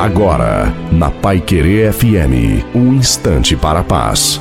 Agora, na Pai Querer FM, um instante para a paz.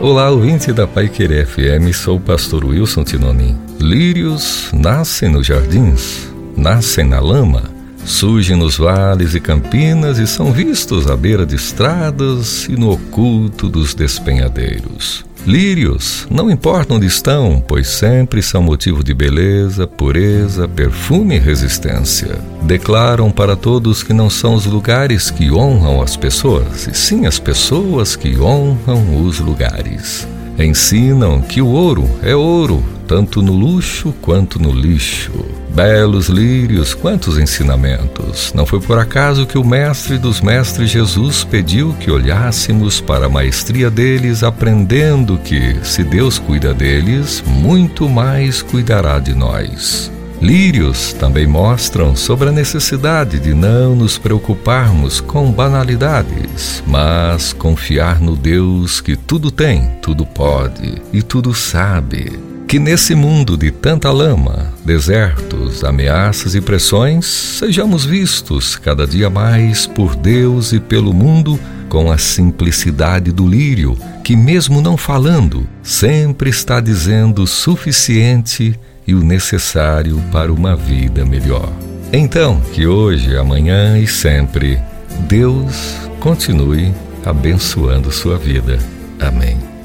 Olá, ouvinte da Pai Querer FM, sou o pastor Wilson Tinonim. Lírios nascem nos jardins, nascem na lama, surgem nos vales e campinas e são vistos à beira de estradas e no oculto dos despenhadeiros. Lírios, não importa onde estão, pois sempre são motivo de beleza, pureza, perfume e resistência. Declaram para todos que não são os lugares que honram as pessoas, e sim as pessoas que honram os lugares. Ensinam que o ouro é ouro, tanto no luxo quanto no lixo. Belos lírios, quantos ensinamentos! Não foi por acaso que o Mestre dos Mestres Jesus pediu que olhássemos para a maestria deles, aprendendo que, se Deus cuida deles, muito mais cuidará de nós. Lírios também mostram sobre a necessidade de não nos preocuparmos com banalidades, mas confiar no Deus que tudo tem, tudo pode e tudo sabe. Que nesse mundo de tanta lama, desertos, ameaças e pressões, sejamos vistos cada dia mais por Deus e pelo mundo com a simplicidade do lírio, que, mesmo não falando, sempre está dizendo o suficiente e o necessário para uma vida melhor. Então, que hoje, amanhã e sempre, Deus continue abençoando sua vida. Amém.